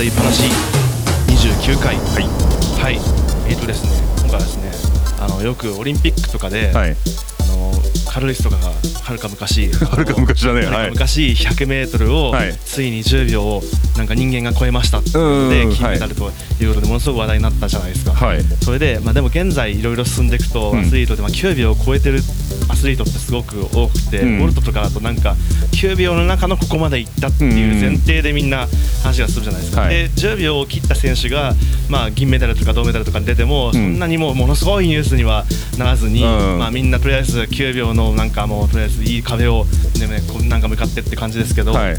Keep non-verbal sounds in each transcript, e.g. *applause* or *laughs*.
悪い話29回。はい、はい、えっ、とですね今回はですねあのよくオリンピックとかで、はい。あのカルロスとかがはるか昔。*laughs* はるか昔だね。はい。昔 100m をはい。ついに10秒をなんか人間が超えました。ってでうん。金メダルということでものすごく話題になったじゃないですか、はい。それで、まあ、でも現在いろいろ進んでいくと、うん。アスリートで、まあ、9秒を超えてるアスリートってすごく多くて、うん。ボルトとかだとなんか9秒の中のここまでいったっていう前提でみんな話がするじゃないですか、はい。で10秒を切った選手が、まあ、銀メダルとか銅メダルとかに出ても、そんなにもうものすごいニュースにはならずに、うん。まあ、みんなとりあえず9秒のなんかもうとりあえずいい壁を、ねなんか向かってって感じですけど、はい。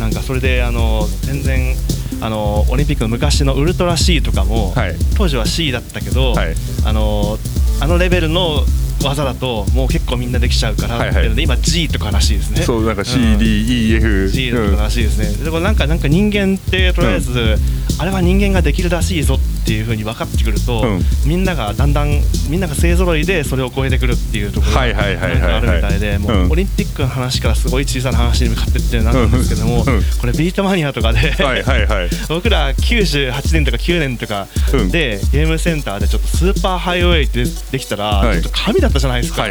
なんかそれであの全然あのオリンピックの昔のウルトラ C とかも、はい。当時は C だったけど、はい。あのあのレベルの技だともう結構みんなできちゃうからっていうので今 G とからしいですね。そうなんかん CDEF、G とからしいですね。でこれなんかなんか人間ってとりあえず、あれは人間ができるらしいぞっていう風に分かってくると、うん。みんながだんだんみんなが勢ぞろいでそれを超えてくるっていうところがあるみたいで、もううんオリンピックの話からすごい小さな話に向かってってなるんですけども、これビートマニアとかで、*laughs* 僕ら98年とか9年とかうん。で、ゲームセンターでちょっとスーパーハイウェイってできたら、はい。ちょっと神だったじゃないですか。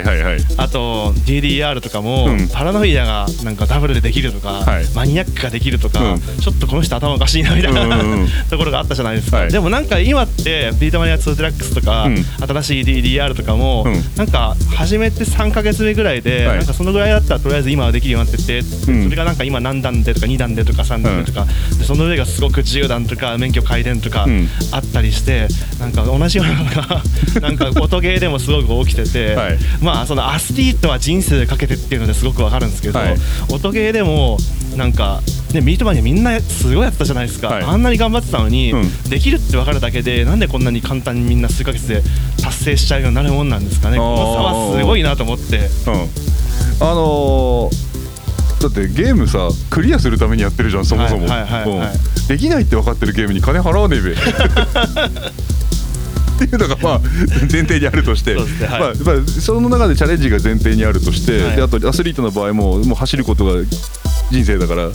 あと DDR とかも、うん。パラノイアがなんかダブルでできるとか、はい。マニアックができるとか、うん。ちょっとこの人頭おかしいなみたいな、*laughs* ところがあったじゃないですか、はい。でもなんか今ってビートマニア2デラックスとか、うん。新しい DDR とかも、うん。なんか始めて3か月目ぐらいで、はい。なんかそのぐらいだったらとりあえず今はできるようになってて、うん。それがなんか今何段でとか2段でとか3段でとか、でその上がすごく10段とか免許改伝とかうん。あったりして、なんか同じようなのが *laughs* なんか音ゲーでもすごく起きてて、はい。まあそのアスリートは人生でかけてっていうのですごくわかるんですけど、はい。音ゲーでもなんかねミートマニアみんなすごいやってたじゃないですか、はい。あんなに頑張ってたのに、うん。できるって分かるだけでなんでこんなに簡単にみんな数ヶ月で達成しちゃうようになるもんなんですかね。この差はすごいなと思って。うん。あのーだってゲームさクリアするためにやってるじゃんそもそも。できないって分かってるゲームに金払わねえべ。*laughs* っていうのがまあ前提にあるとして。まあまあその中でチャレンジが前提にあるとして、はい。であとアスリートの場合ももう走ることが人生だから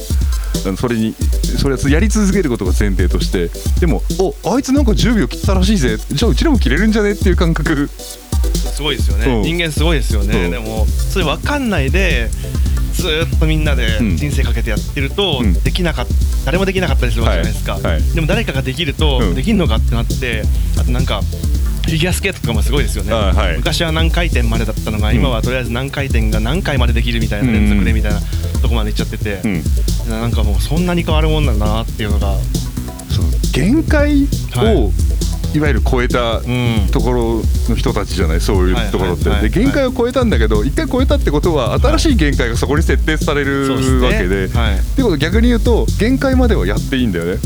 それにそれはやり続けることが前提としてでもおあいつなんか10秒切ったらしいぜ。じゃあうちらも切れるんじゃねっていう感覚。すごいですよね、うん。人間すごいですよね、うん。でもそれ分かんないでずーっとみんなでうん。人生かけてやってると、うん。できなかっ誰もできなかったりするわけじゃないですか、はい。はい。でも誰かができると、うん。できるのかってなってあとなんかフィギュアスケートとかもすごいですよね、あはい。昔は何回転までだったのが、うん。今はとりあえず何回転が何回までできるみたいな連続でみたいなとこまでいっちゃってて、うんなんかもうそんなに変わるもんなんだなっていうのが、その限界を、はい。い、わゆる超えたうん、ところの人たちじゃない？そういうところって、で限界を超えたんだけど一回超えたってことは新しい限界がそこに設定されるわけで。はい、ってことは逆に言うと限界まではやっていいんだよね。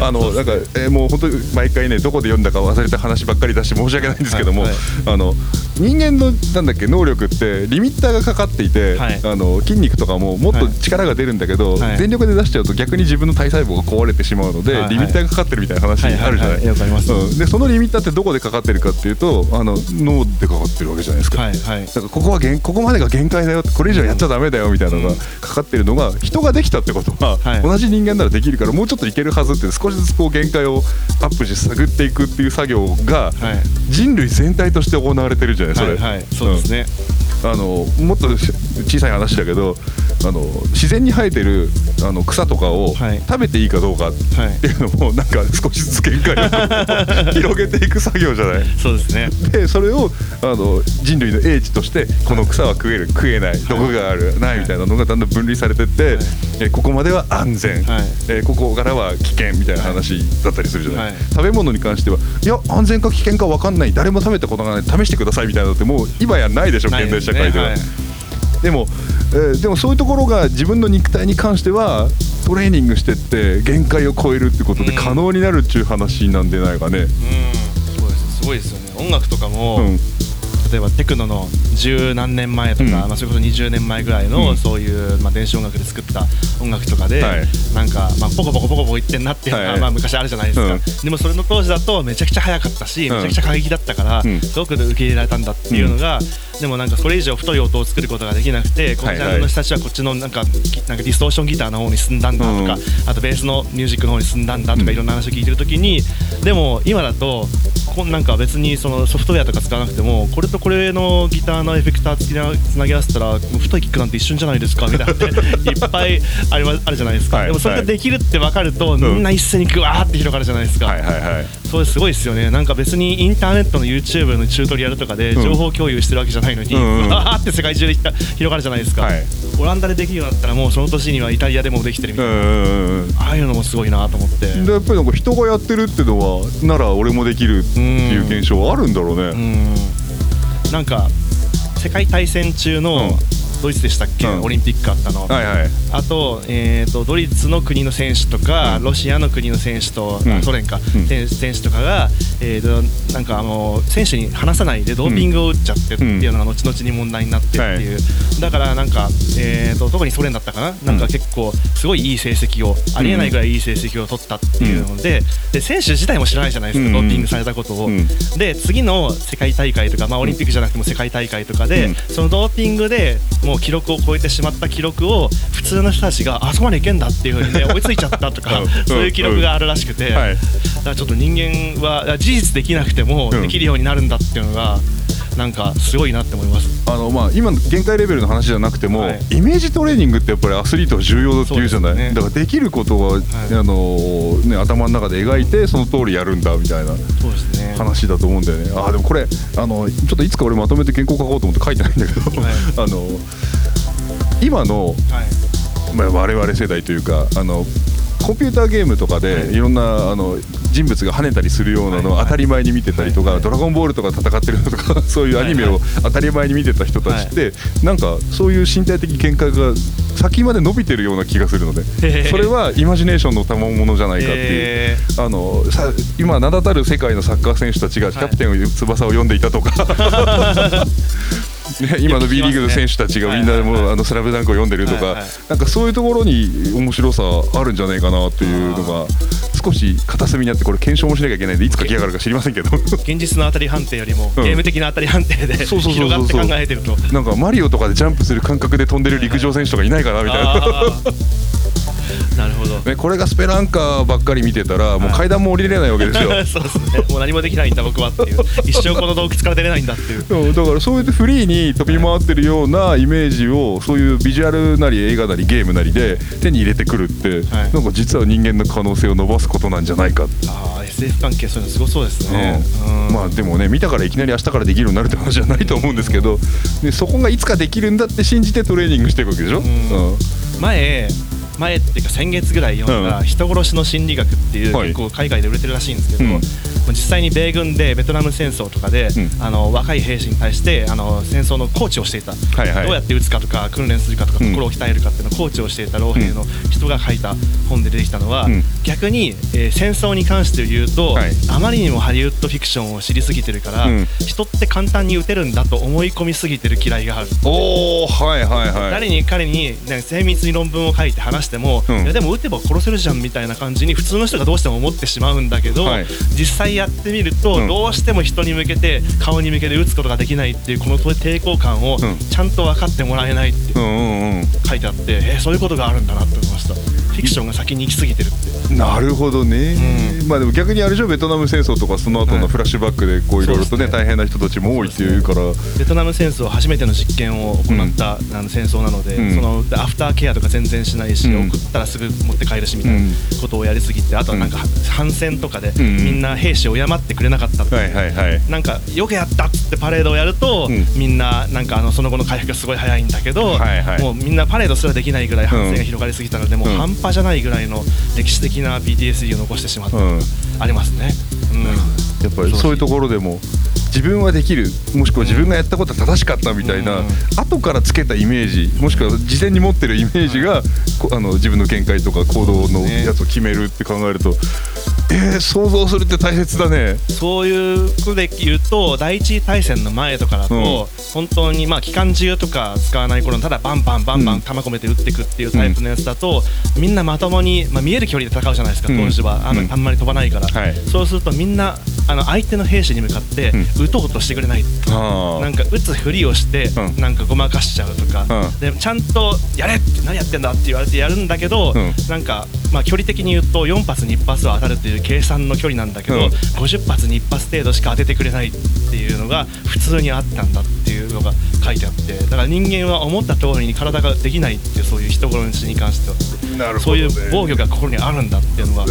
あのなんか、えーもう本当に毎回ねどこで読んだか忘れた話ばっかりだし申し訳ないんですけども、はいはい。あの人間のなんだっけ能力ってリミッターがかかっていて、はい。あの筋肉とかももっと力が出るんだけど、はい。全力で出しちゃうと逆に自分の体細胞が壊れてしまうので、はいはい。リミッターがかかってるみたいな話あるじゃない？うん。でそのリミッターってどこでかかってるかっていうとあの脳でかかってるわけじゃないですか。はいはい。だからここは限ここまでが限界だよこれ以上やっちゃダメだよみたいなのがかかってるのが人ができたってことは、はい。同じ人間ならできるからもうちょっといけるはずって少しずつこう限界をアップして探っていくっていう作業がはい。人類全体として行われてるじゃないそれ、はいはい。そうですね、うん。あのもっと小さい話だけどあの自然に生えてるあの草とかをはい。食べていいかどうかっていうのもなんか少しずつ限界を *laughs* 広げていく作業じゃない？そうですね。でそれをあの人類の英知としてこの草は食える食えない毒があるないみたいなのがだんだん分類されてって、はい。えここまでは安全、はい。えここからは危険みたいな話だったりするじゃない？食べ物に関してはいや安全か危険か分かんない。誰も食べたことがない。試してくださいみたいなのってもう今やないでしょ現代社会では。ない。でも、えーでもそういうところが自分の肉体に関してはトレーニングしてって限界を超えるってことでうん。可能になるっていう話なんでないかね。はいうん。そうです。すごいですよね。音楽とかも、うん例えばテクノの十何年前とか、うん。まあ、それこそ20年前ぐらいの、うん。そういう、まあ、電子音楽で作った音楽とかで、はい。なんか、まあ、ポコポコポコポコ言ってんなっていうのが、はい。まあ、昔あるじゃないですか、うん。でもそれの当時だとめちゃくちゃ速かったし、うん。めちゃくちゃ過激だったから、うん。すごく受け入れられたんだっていうのが、でもなんかそれ以上太い音を作ることができなくてこのジャンルの人たちはこっちのなんか,、なんかディストーションギターの方に進んだんだとか、うん。あとベースのミュージックの方に進んだんだとうん。かいろんな話を聞いてるときに、でも今だとこんなんか別にそのソフトウェアとか使わなくてもこれとこれのギターのエフェクターつきなつなぎ合わせたら太いキックなんて一瞬じゃないですかみたいな。のっていっぱいありまあるじゃないですか、はいでもそれができるって分かると、ん。みんな一斉にグワーって広がるじゃないですか、はいはいはいそれすごいですよね。なんか別にインターネットの YouTube のチュートリアルとかでうん。情報共有してるわけじゃないのに、うんうん。*laughs* わーって世界中で広がるじゃないですか、はい。オランダでできるようになったらもうその年にはイタリアでもできてるみたいな、ああいうのもすごいなと思って。でやっぱりなんか人がやってるってのはなら俺もできるっていう現象はあるんだろううね。ん。なんか世界大戦中のうんドイツでしたっけ、うん。オリンピックあったの、はいはい。あと,、えー、とドイツの国の選手とか、うん。ロシアの国の選手と、うん。あソ連か、うん。選選手とかが、えーとなんかあの選手に話さないでドーピングを打っちゃってっていうのが後々に問題になってっていう、だからなんか、えー、と特にソ連だったかな、なんか結構すごいいい成績をありえないぐらいいい成績を取ったっていうので,、で選手自体も知らないじゃないですか、うん。ドーピングされたことを。うん。で次の世界大会とか、まあ、オリンピックじゃなくても世界大会とかで、うん。そのドーピングでもう記録を超えてしまった記録を普通の人たちがあそこまでいけんだっていうふうにね *laughs* 追いついちゃったとかうん。そういう記録があるらしくて、はい。だからちょっと人間は事実できなくてもうん。できるようになるんだっていうのがなんかすごいなって思います。あのまあ今の限界レベルの話じゃなくても、はい。イメージトレーニングってやっぱりアスリートは重要だって言うじゃない、ね。だからできることは、あのね、頭の中で描いてその通りやるんだみたいな話だと思うんだよね。あーでもこれあのちょっといつか俺まとめて原稿書こうと思って書いてないんだけど、はい。*laughs* あの今のはい。まあ、我々世代というかあのコンピューターゲームとかはい。でいろんなあの人物が跳ねたりするようなのをはい当たり前に見てたりとか「はいドラゴンボール」とか戦ってるのとか *laughs* そういうアニメを当たり前に見てた人たちってなんかそういう身体的限界が先まで伸びてるような気がするのでそれはイマジネーションの賜物じゃないかっていう。えあのさ今名だたる世界のサッカー選手たちがキャプテン翼を読んでいたとか、*laughs* ね、今の B リーグの選手たちがみんなもうあのスラムダンクを読んでるとか、はいはい。なんかそういうところに面白さあるんじゃないかなというのが少し片隅にあってこれ検証もしなきゃいけないんでいつ書き上がるか知りませんけど。現実の当たり判定よりも、うん。ゲーム的な当たり判定でう広がって考えてると。なんかマリオとかでジャンプする感覚で飛んでる陸上選手とかいないかなみたいな。なるほど。ね、これがスペランカーばっかり見てたらもう階段も降りれないわけですよ。*laughs* そうですね。もう何もできないんだ僕はっていう。一生この洞窟から出れないんだっていう。*laughs* だからそうやってフリーに飛び回ってるようなイメージをそういうビジュアルなり映画なりゲームなりで手に入れてくるって、はいなんか実は人間の可能性を伸ばすことなんじゃないか、ああ SF 関係そういうのすごそうですね。うんまあでもね見たからいきなり明日からできるようになるって話じゃないと思うんですけどでそこがいつかできるんだって信じてトレーニングしていくわけでしょ、うんうん前前っていうか先月ぐらい読んだうん「人殺しの心理学」っていう、はい。結構海外で売れてるらしいんですけど、うん実際に米軍でベトナム戦争とかで、うん。あの若い兵士に対してあの戦争のコーチをしていた、はいはい。どうやって撃つかとか訓練するかとかうん。心を鍛えるかっていうのをコーチをしていた老兵の人が書いた本で出てきたのは、うん。逆に、えー戦争に関して言うと、はい。あまりにもハリウッドフィクションを知りすぎてるから、うん。人って簡単に撃てるんだと思い込みすぎてる嫌いがある。おおはいはいはい。誰に彼になんか精密に論文を書いて話しても、うん。いやでも打てば殺せるじゃんみたいな感じに普通の人がどうしても思ってしまうんだけど、はい。実際やってみると、うん。どうしても人に向けて顔に向けて打つことができないっていうこの抵抗感をうん。ちゃんと分かってもらえないって書いてあって、えーそういうことがあるんだなって思いましたフィクションが先に行き過ぎてるって。なるほどね、まあでも逆にあれでしょ？ベトナム戦争とかその後のフラッシュバックでこういろいろとね大変な人たちも多いっていうから。ベトナム戦争初めての実験を行った、あの戦争なので、うん。そのアフターケアとか全然しないし、うん。送ったらすぐ持って帰るしみたいなことをやりすぎてあとはなんか反戦とかで、うん。みんな兵士を敬ってくれなかったってはいはいはい。なんかよくやったっつってパレードをやると、うん。みんななんかあのその後の回復がすごい早いんだけど、はいはい。もうみんなパレードすらできないぐらい反戦が広がりすぎたので、もううんじゃないぐらいの歴史的な PTSD を残してしまった、うん。ありますね。うん。やっぱりそう。いうところでも自分はできるもしくは自分がやったことは正しかったみたいな、うん。後からつけたイメージもしくは事前に持ってるイメージが、こあの自分の見解とか行動のやつを決めるって考えるとえー、想像するって大切だね。そういうことで言うと第一次大戦の前とかだと、うん、本当にまあ機関銃とか使わない頃ただバンバンバンバン弾込めて撃っていくっていうタイプのやつだと、うん、みんなまともに、まあ、見える距離で戦うじゃないですか当時は、あのあんまり飛ばないから、はい、そうするとみんなあの相手の兵士に向かって撃とうとしてくれない、なんか撃つふりをして、なんかごまかしちゃうとか、でちゃんとやれって何やってんだって言われてやるんだけど、なんかまあ距離的に言うと4発に1発は当たるという計算の距離なんだけど、うん、50発に1発程度しか当ててくれないっていうのが普通にあったんだっていうのが書いてあってだから人間は思った通りに体ができないっていうそういう人殺しに関しては、ね、そういう防御がここにあるんだっていうのが。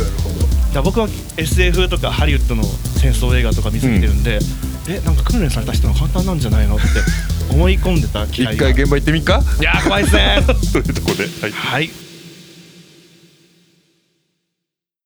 だ僕は SF とかハリウッドの戦争映画とか見すぎてるんで、うん、えなんか訓練された人の簡単なんじゃないのって思い込んでた一回現場行ってみっか？いや怖いですね。*laughs* というところで。はい、はい